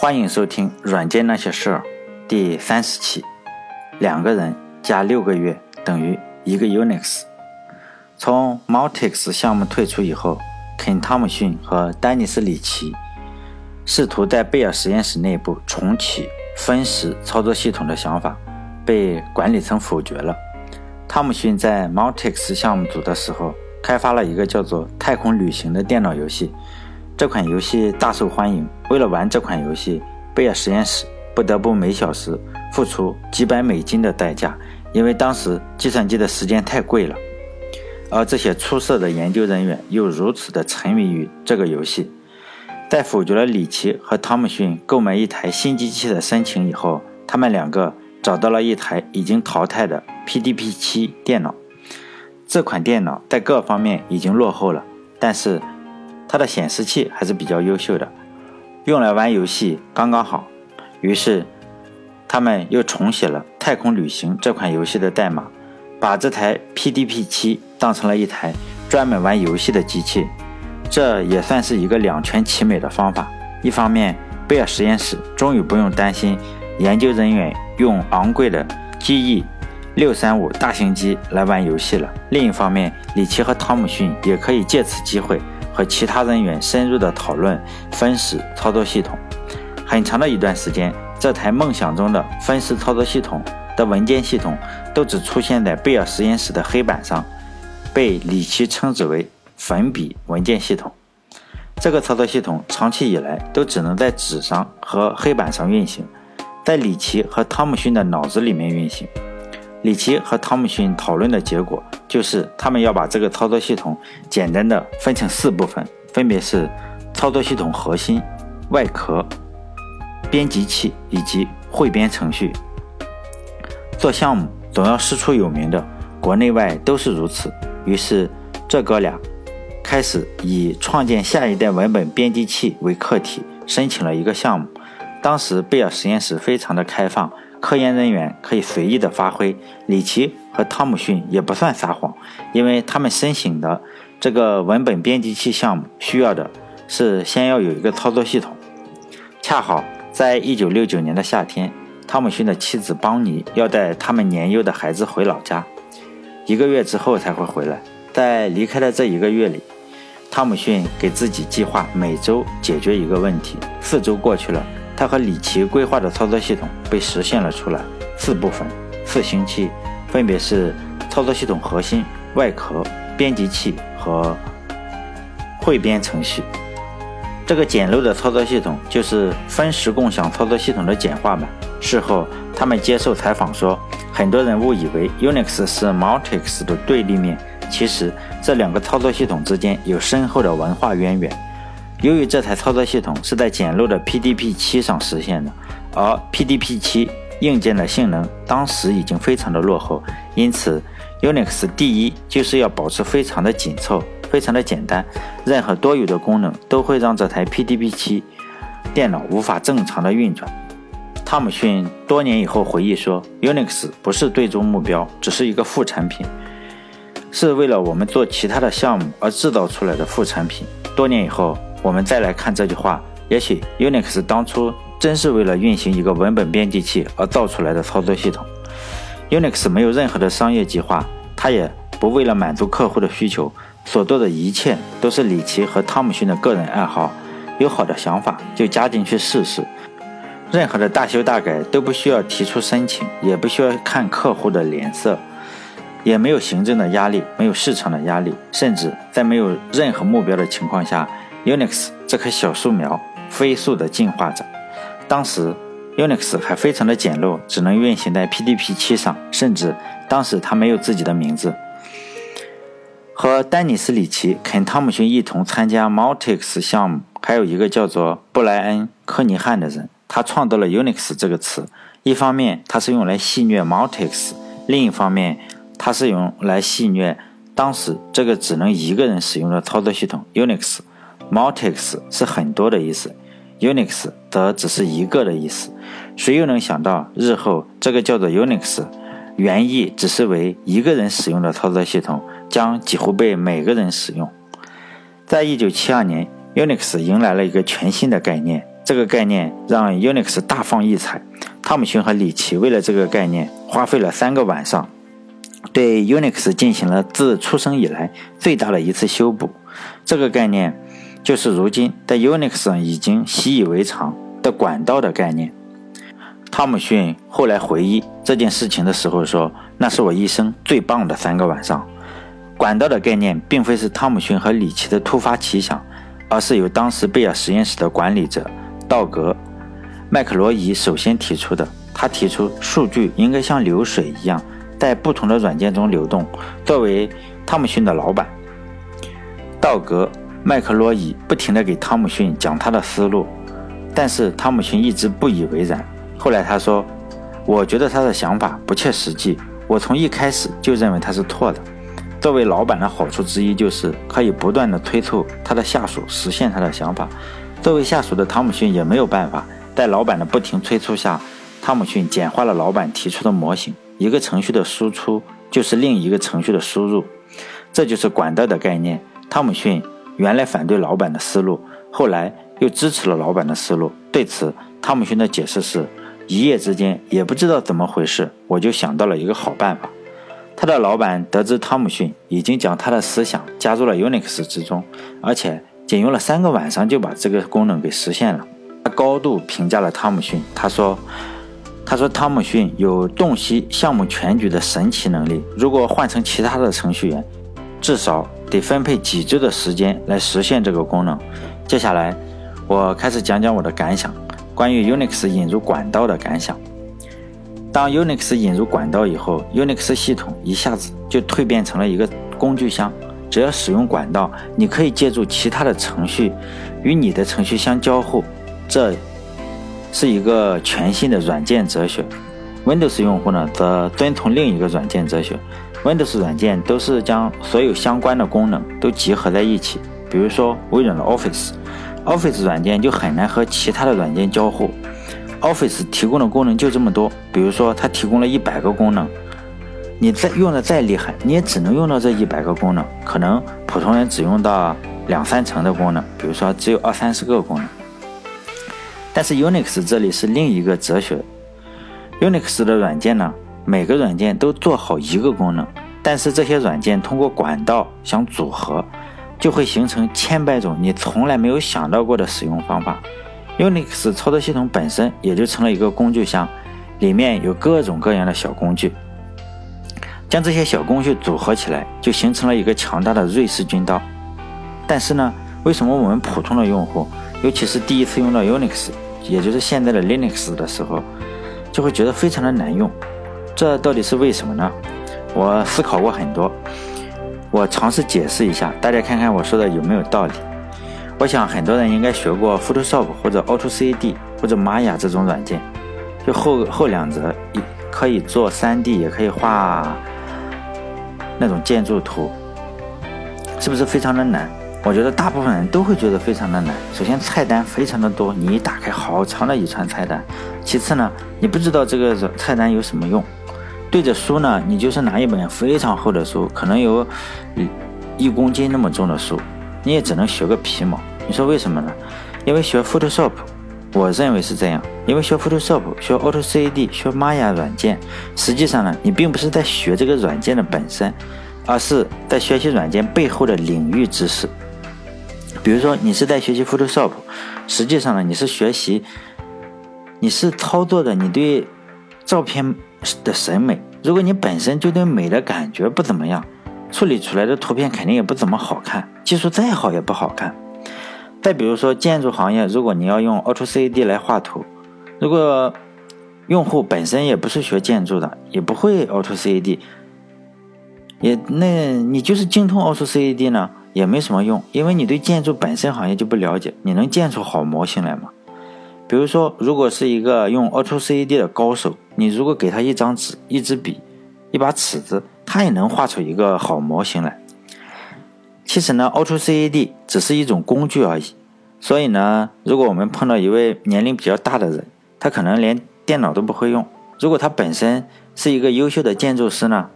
欢迎收听《软件那些事儿》第三十期。两个人加六个月等于一个 Unix。从 Multix 项目退出以后，肯·汤姆逊和丹尼斯·里奇试图在贝尔实验室内部重启分时操作系统的想法，被管理层否决了。汤姆逊在 Multix 项目组的时候，开发了一个叫做《太空旅行》的电脑游戏。这款游戏大受欢迎。为了玩这款游戏，贝尔实验室不得不每小时付出几百美金的代价，因为当时计算机的时间太贵了。而这些出色的研究人员又如此的沉迷于这个游戏，在否决了里奇和汤姆逊购买一台新机器的申请以后，他们两个找到了一台已经淘汰的 PDP-7 电脑。这款电脑在各方面已经落后了，但是。它的显示器还是比较优秀的，用来玩游戏刚刚好。于是，他们又重写了《太空旅行》这款游戏的代码，把这台 PDP-7 当成了一台专门玩游戏的机器。这也算是一个两全其美的方法。一方面，贝尔实验室终于不用担心研究人员用昂贵的 GE 六三五大型机来玩游戏了；另一方面，里奇和汤姆逊也可以借此机会。和其他人员深入的讨论分时操作系统。很长的一段时间，这台梦想中的分时操作系统的文件系统都只出现在贝尔实验室的黑板上，被里奇称之为粉笔文件系统。这个操作系统长期以来都只能在纸上和黑板上运行，在里奇和汤姆逊的脑子里面运行。里奇和汤姆逊讨论的结果就是，他们要把这个操作系统简单的分成四部分，分别是操作系统核心、外壳、编辑器以及汇编程序。做项目总要师出有名的，国内外都是如此。于是，这哥俩开始以创建下一代文本编辑器为课题，申请了一个项目。当时，贝尔实验室非常的开放。科研人员可以随意的发挥，里奇和汤姆逊也不算撒谎，因为他们申请的这个文本编辑器项目需要的是先要有一个操作系统。恰好在一九六九年的夏天，汤姆逊的妻子邦尼要带他们年幼的孩子回老家，一个月之后才会回来。在离开的这一个月里，汤姆逊给自己计划每周解决一个问题。四周过去了。他和里奇规划的操作系统被实现了出来，四部分，四星期，分别是操作系统核心、外壳、编辑器和汇编程序。这个简陋的操作系统就是分时共享操作系统的简化版。事后，他们接受采访说，很多人误以为 Unix 是 Multics 的对立面，其实这两个操作系统之间有深厚的文化渊源。由于这台操作系统是在简陋的 PDP-7 上实现的，而 PDP-7 硬件的性能当时已经非常的落后，因此 Unix 第一就是要保持非常的紧凑，非常的简单，任何多余的功能都会让这台 PDP-7 电脑无法正常的运转。汤姆逊多年以后回忆说：“Unix 不是最终目标，只是一个副产品，是为了我们做其他的项目而制造出来的副产品。”多年以后。我们再来看这句话，也许 Unix 当初真是为了运行一个文本编辑器而造出来的操作系统。Unix 没有任何的商业计划，它也不为了满足客户的需求，所做的一切都是李奇和汤姆逊的个人爱好。有好的想法就加进去试试，任何的大修大改都不需要提出申请，也不需要看客户的脸色，也没有行政的压力，没有市场的压力，甚至在没有任何目标的情况下。Unix 这棵小树苗飞速地进化着。当时 Unix 还非常的简陋，只能运行在 PDP-7 上，甚至当时它没有自己的名字。和丹尼斯·里奇、肯·汤姆逊一同参加 Multics 项目，还有一个叫做布莱恩·科尼汉的人，他创造了 Unix 这个词。一方面，它是用来戏谑 Multics；另一方面，它是用来戏谑当时这个只能一个人使用的操作系统 Unix。Multics 是很多的意思，Unix 则只是一个的意思。谁又能想到日后这个叫做 Unix，原意只是为一个人使用的操作系统，将几乎被每个人使用。在一九七二年，Unix 迎来了一个全新的概念，这个概念让 Unix 大放异彩。汤姆逊和里奇为了这个概念，花费了三个晚上，对 Unix 进行了自出生以来最大的一次修补。这个概念就是如今在 Unix 上已经习以为常的管道的概念。汤姆逊后来回忆这件事情的时候说：“那是我一生最棒的三个晚上。”管道的概念并非是汤姆逊和里奇的突发奇想，而是由当时贝尔实验室的管理者道格·麦克罗伊首先提出的。他提出，数据应该像流水一样在不同的软件中流动。作为汤姆逊的老板，道格·麦克罗伊不停地给汤姆逊讲他的思路，但是汤姆逊一直不以为然。后来他说：“我觉得他的想法不切实际，我从一开始就认为他是错的。”作为老板的好处之一就是可以不断地催促他的下属实现他的想法。作为下属的汤姆逊也没有办法，在老板的不停催促下，汤姆逊简化了老板提出的模型：一个程序的输出就是另一个程序的输入，这就是管道的概念。汤姆逊原来反对老板的思路，后来又支持了老板的思路。对此，汤姆逊的解释是：一夜之间也不知道怎么回事，我就想到了一个好办法。他的老板得知汤姆逊已经将他的思想加入了 Unix 之中，而且仅用了三个晚上就把这个功能给实现了。他高度评价了汤姆逊，他说：“他说汤姆逊有洞悉项目全局的神奇能力。如果换成其他的程序员，至少得分配几周的时间来实现这个功能。”接下来，我开始讲讲我的感想，关于 Unix 引入管道的感想。当 Unix 引入管道以后，Unix 系统一下子就蜕变成了一个工具箱。只要使用管道，你可以借助其他的程序与你的程序相交互。这是一个全新的软件哲学。Windows 用户呢，则遵从另一个软件哲学。Windows 软件都是将所有相关的功能都集合在一起。比如说微软的 Office，Office 软件就很难和其他的软件交互。Office 提供的功能就这么多，比如说它提供了一百个功能，你再用的再厉害，你也只能用到这一百个功能，可能普通人只用到两三成的功能，比如说只有二三十个功能。但是 Unix 这里是另一个哲学，Unix 的软件呢，每个软件都做好一个功能，但是这些软件通过管道相组合，就会形成千百种你从来没有想到过的使用方法。Unix 操作系统本身也就成了一个工具箱，里面有各种各样的小工具，将这些小工具组合起来，就形成了一个强大的瑞士军刀。但是呢，为什么我们普通的用户，尤其是第一次用到 Unix，也就是现在的 Linux 的时候，就会觉得非常的难用？这到底是为什么呢？我思考过很多，我尝试解释一下，大家看看我说的有没有道理。我想很多人应该学过 Photoshop 或者 AutoCAD 或者 Maya 这种软件，就后后两者也可以做 3D，也可以画那种建筑图，是不是非常的难？我觉得大部分人都会觉得非常的难。首先菜单非常的多，你一打开好长的一串菜单。其次呢，你不知道这个菜单有什么用。对着书呢，你就是拿一本非常厚的书，可能有一公斤那么重的书。你也只能学个皮毛，你说为什么呢？因为学 Photoshop，我认为是这样。因为学 Photoshop、学 AutoCAD、学 Maya 软件，实际上呢，你并不是在学这个软件的本身，而是在学习软件背后的领域知识。比如说，你是在学习 Photoshop，实际上呢，你是学习，你是操作的你对照片的审美。如果你本身就对美的感觉不怎么样。处理出来的图片肯定也不怎么好看，技术再好也不好看。再比如说建筑行业，如果你要用 AutoCAD 来画图，如果用户本身也不是学建筑的，也不会 AutoCAD，也那你就是精通 AutoCAD 呢，也没什么用，因为你对建筑本身行业就不了解，你能建出好模型来吗？比如说，如果是一个用 AutoCAD 的高手，你如果给他一张纸、一支笔、一把尺子。他也能画出一个好模型来。其实呢，AutoCAD 只是一种工具而已。所以呢，如果我们碰到一位年龄比较大的人，他可能连电脑都不会用。如果他本身是一个优秀的建筑师呢，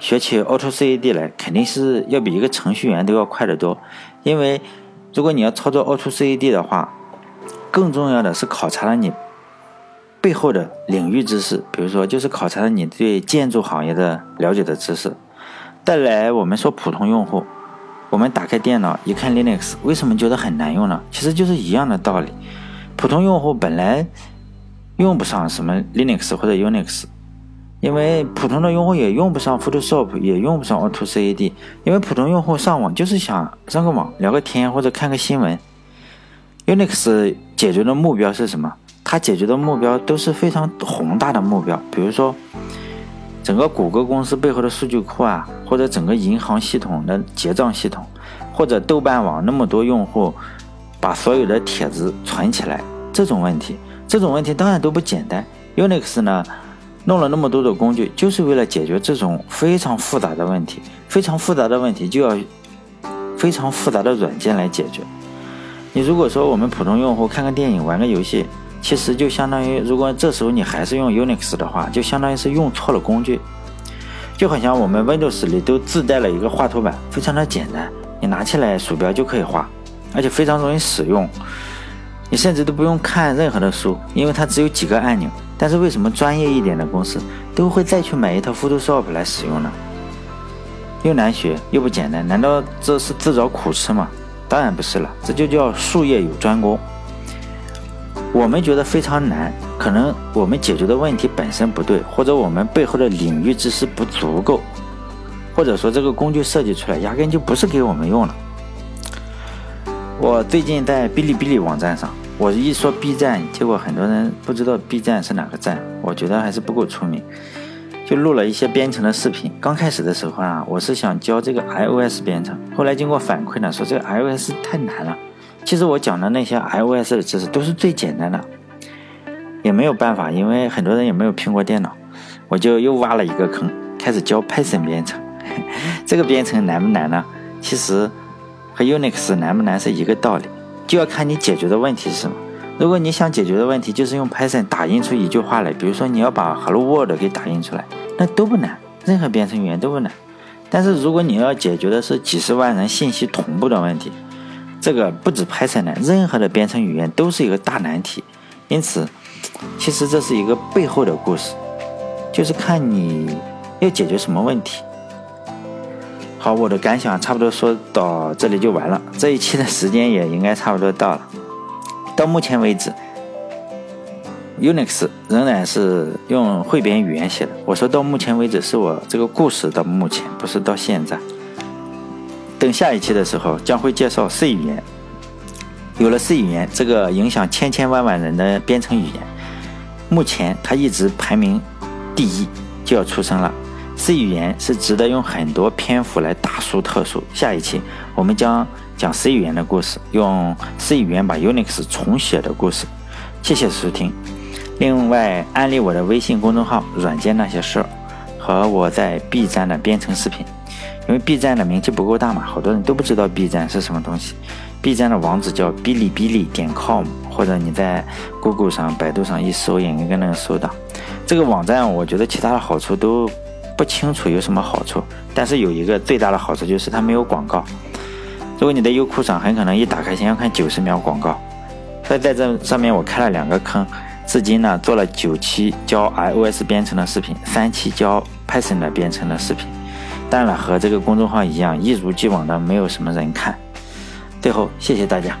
学起 AutoCAD 来肯定是要比一个程序员都要快得多。因为如果你要操作 AutoCAD 的话，更重要的是考察了你背后的领域知识，比如说就是考察了你对建筑行业的了解的知识。再来，我们说普通用户，我们打开电脑一看 Linux，为什么觉得很难用呢？其实就是一样的道理。普通用户本来用不上什么 Linux 或者 Unix。因为普通的用户也用不上 Photoshop，也用不上 AutoCAD。因为普通用户上网就是想上个网、聊个天或者看个新闻。Unix 解决的目标是什么？它解决的目标都是非常宏大的目标，比如说整个谷歌公司背后的数据库啊，或者整个银行系统的结账系统，或者豆瓣网那么多用户把所有的帖子存起来，这种问题，这种问题当然都不简单。Unix 呢？弄了那么多的工具，就是为了解决这种非常复杂的问题。非常复杂的问题就要非常复杂的软件来解决。你如果说我们普通用户看个电影、玩个游戏，其实就相当于，如果这时候你还是用 Unix 的话，就相当于是用错了工具。就好像我们 Windows 里都自带了一个画图板，非常的简单，你拿起来鼠标就可以画，而且非常容易使用。你甚至都不用看任何的书，因为它只有几个按钮。但是为什么专业一点的公司都会再去买一套 Photoshop 来使用呢？又难学又不简单，难道这是自找苦吃吗？当然不是了，这就叫术业有专攻。我们觉得非常难，可能我们解决的问题本身不对，或者我们背后的领域知识不足够，或者说这个工具设计出来压根就不是给我们用的。我最近在哔哩哔哩网站上。我一说 B 站，结果很多人不知道 B 站是哪个站。我觉得还是不够出名，就录了一些编程的视频。刚开始的时候啊，我是想教这个 iOS 编程，后来经过反馈呢，说这个 iOS 太难了。其实我讲的那些 iOS 的知识都是最简单的，也没有办法，因为很多人也没有苹果电脑，我就又挖了一个坑，开始教 Python 编程。这个编程难不难呢？其实和 Unix 难不难是一个道理。就要看你解决的问题是什么。如果你想解决的问题就是用 Python 打印出一句话来，比如说你要把 Hello World 给打印出来，那都不难，任何编程语言都不难。但是如果你要解决的是几十万人信息同步的问题，这个不止 Python 难，任何的编程语言都是一个大难题。因此，其实这是一个背后的故事，就是看你要解决什么问题。好，我的感想差不多说到这里就完了。这一期的时间也应该差不多到了。到目前为止，Unix 仍然是用汇编语言写的。我说到目前为止，是我这个故事到目前，不是到现在。等下一期的时候，将会介绍 C 语言。有了 C 语言这个影响千千万万人的编程语言，目前它一直排名第一，就要出生了。C 语言是值得用很多篇幅来大书特书。下一期我们将讲 C 语言的故事，用 C 语言把 Unix 重写的故事。谢谢收听。另外，安利我的微信公众号“软件那些事儿”和我在 B 站的编程视频。因为 B 站的名气不够大嘛，好多人都不知道 B 站是什么东西。B 站的网址叫哔哩哔哩点 com，或者你在 Google 上、百度上一搜，也应该能搜到。这个网站，我觉得其他的好处都。不清楚有什么好处，但是有一个最大的好处就是它没有广告。如果你在优酷上，很可能一打开先要看九十秒广告。所以在这上面我开了两个坑，至今呢做了九期教 iOS 编程的视频，三期教 Python 的编程的视频。当然了，和这个公众号一样，一如既往的没有什么人看。最后，谢谢大家。